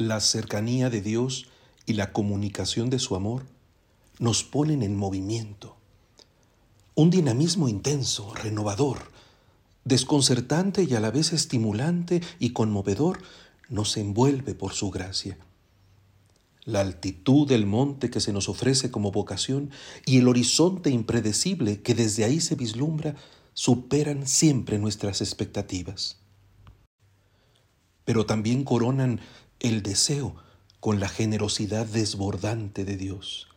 la cercanía de Dios y la comunicación de su amor nos ponen en movimiento. Un dinamismo intenso, renovador, desconcertante y a la vez estimulante y conmovedor nos envuelve por su gracia. La altitud del monte que se nos ofrece como vocación y el horizonte impredecible que desde ahí se vislumbra superan siempre nuestras expectativas. Pero también coronan el deseo con la generosidad desbordante de Dios.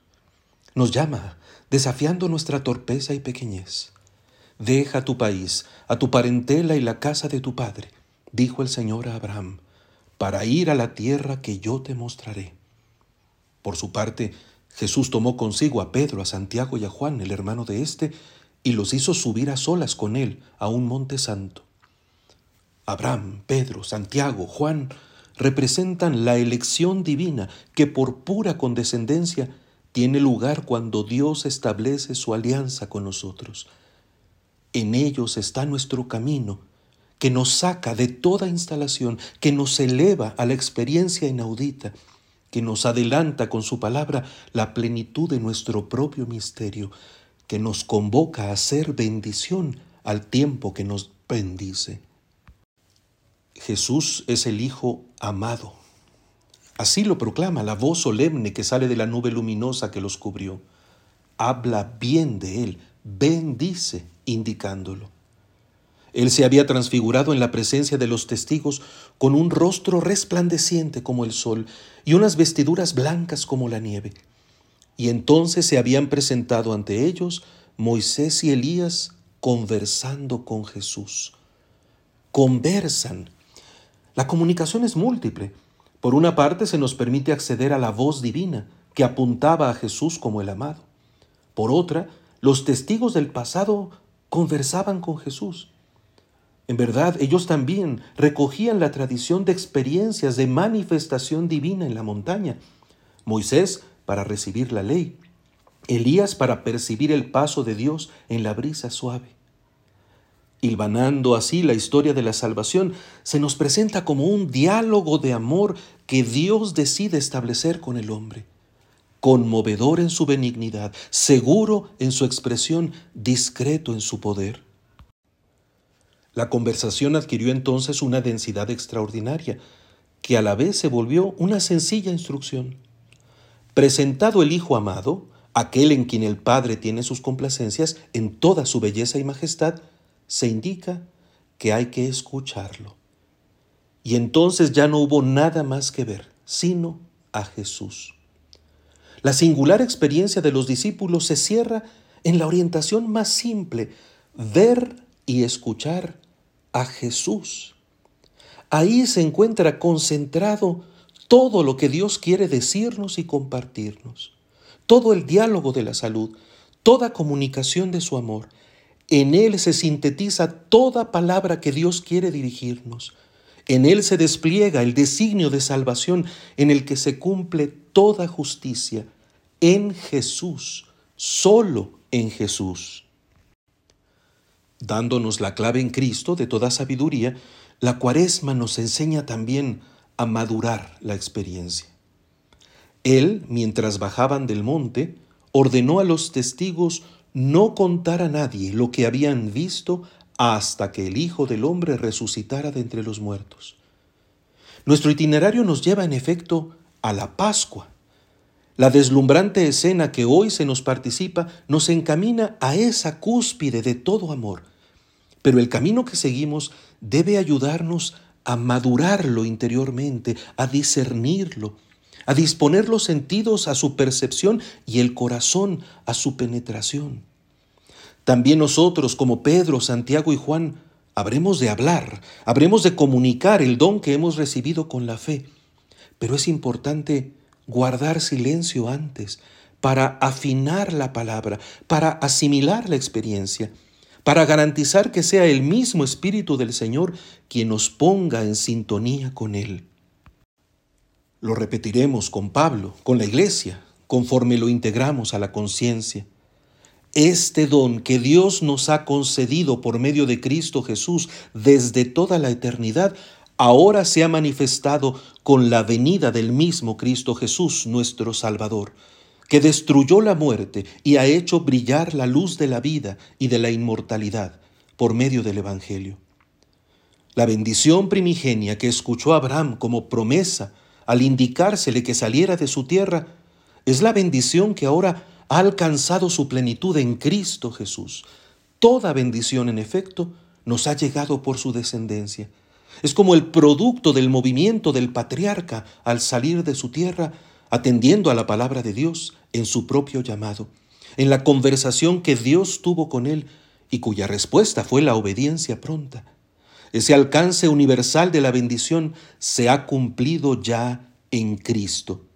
Nos llama, desafiando nuestra torpeza y pequeñez. Deja tu país, a tu parentela y la casa de tu padre, dijo el Señor a Abraham, para ir a la tierra que yo te mostraré. Por su parte, Jesús tomó consigo a Pedro, a Santiago y a Juan, el hermano de éste, y los hizo subir a solas con él a un monte santo. Abraham, Pedro, Santiago, Juan representan la elección divina que por pura condescendencia tiene lugar cuando Dios establece su alianza con nosotros. En ellos está nuestro camino, que nos saca de toda instalación, que nos eleva a la experiencia inaudita, que nos adelanta con su palabra la plenitud de nuestro propio misterio, que nos convoca a ser bendición al tiempo que nos bendice. Jesús es el Hijo amado. Así lo proclama la voz solemne que sale de la nube luminosa que los cubrió. Habla bien de Él, bendice, indicándolo. Él se había transfigurado en la presencia de los testigos con un rostro resplandeciente como el sol y unas vestiduras blancas como la nieve. Y entonces se habían presentado ante ellos Moisés y Elías conversando con Jesús. Conversan la comunicación es múltiple. Por una parte se nos permite acceder a la voz divina que apuntaba a Jesús como el amado. Por otra, los testigos del pasado conversaban con Jesús. En verdad, ellos también recogían la tradición de experiencias de manifestación divina en la montaña. Moisés para recibir la ley, Elías para percibir el paso de Dios en la brisa suave hilvanando así la historia de la salvación, se nos presenta como un diálogo de amor que Dios decide establecer con el hombre, conmovedor en su benignidad, seguro en su expresión, discreto en su poder. La conversación adquirió entonces una densidad extraordinaria, que a la vez se volvió una sencilla instrucción. Presentado el Hijo amado, aquel en quien el Padre tiene sus complacencias en toda su belleza y majestad, se indica que hay que escucharlo. Y entonces ya no hubo nada más que ver, sino a Jesús. La singular experiencia de los discípulos se cierra en la orientación más simple, ver y escuchar a Jesús. Ahí se encuentra concentrado todo lo que Dios quiere decirnos y compartirnos, todo el diálogo de la salud, toda comunicación de su amor, en Él se sintetiza toda palabra que Dios quiere dirigirnos. En Él se despliega el designio de salvación en el que se cumple toda justicia. En Jesús, solo en Jesús. Dándonos la clave en Cristo de toda sabiduría, la cuaresma nos enseña también a madurar la experiencia. Él, mientras bajaban del monte, ordenó a los testigos no contar a nadie lo que habían visto hasta que el Hijo del Hombre resucitara de entre los muertos. Nuestro itinerario nos lleva en efecto a la Pascua. La deslumbrante escena que hoy se nos participa nos encamina a esa cúspide de todo amor, pero el camino que seguimos debe ayudarnos a madurarlo interiormente, a discernirlo, a disponer los sentidos a su percepción y el corazón a su penetración. También nosotros, como Pedro, Santiago y Juan, habremos de hablar, habremos de comunicar el don que hemos recibido con la fe. Pero es importante guardar silencio antes para afinar la palabra, para asimilar la experiencia, para garantizar que sea el mismo Espíritu del Señor quien nos ponga en sintonía con Él. Lo repetiremos con Pablo, con la iglesia, conforme lo integramos a la conciencia. Este don que Dios nos ha concedido por medio de Cristo Jesús desde toda la eternidad ahora se ha manifestado con la venida del mismo Cristo Jesús, nuestro Salvador, que destruyó la muerte y ha hecho brillar la luz de la vida y de la inmortalidad por medio del Evangelio. La bendición primigenia que escuchó Abraham como promesa al indicársele que saliera de su tierra, es la bendición que ahora ha alcanzado su plenitud en Cristo Jesús. Toda bendición, en efecto, nos ha llegado por su descendencia. Es como el producto del movimiento del patriarca al salir de su tierra, atendiendo a la palabra de Dios en su propio llamado, en la conversación que Dios tuvo con él y cuya respuesta fue la obediencia pronta. Ese alcance universal de la bendición se ha cumplido ya en Cristo.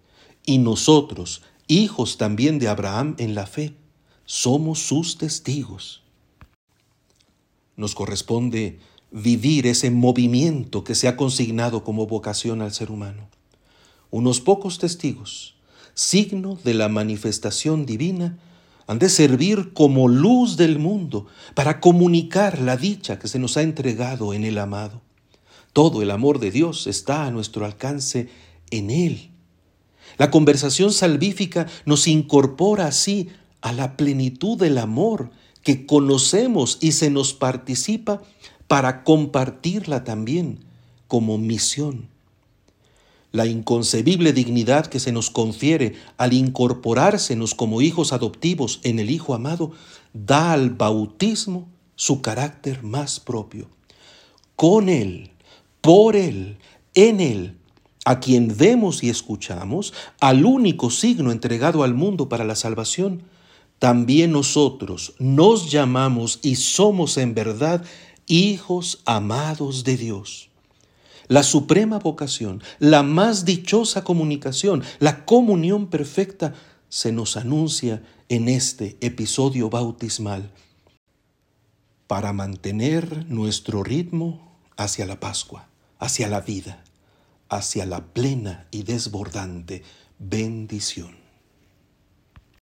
Y nosotros, hijos también de Abraham en la fe, somos sus testigos. Nos corresponde vivir ese movimiento que se ha consignado como vocación al ser humano. Unos pocos testigos, signo de la manifestación divina, han de servir como luz del mundo para comunicar la dicha que se nos ha entregado en el amado. Todo el amor de Dios está a nuestro alcance en Él. La conversación salvífica nos incorpora así a la plenitud del amor que conocemos y se nos participa para compartirla también como misión la inconcebible dignidad que se nos confiere al incorporársenos como hijos adoptivos en el Hijo amado, da al bautismo su carácter más propio. Con Él, por Él, en Él, a quien vemos y escuchamos, al único signo entregado al mundo para la salvación, también nosotros nos llamamos y somos en verdad hijos amados de Dios la suprema vocación, la más dichosa comunicación, la comunión perfecta, se nos anuncia en este episodio bautismal para mantener nuestro ritmo hacia la Pascua, hacia la vida, hacia la plena y desbordante bendición.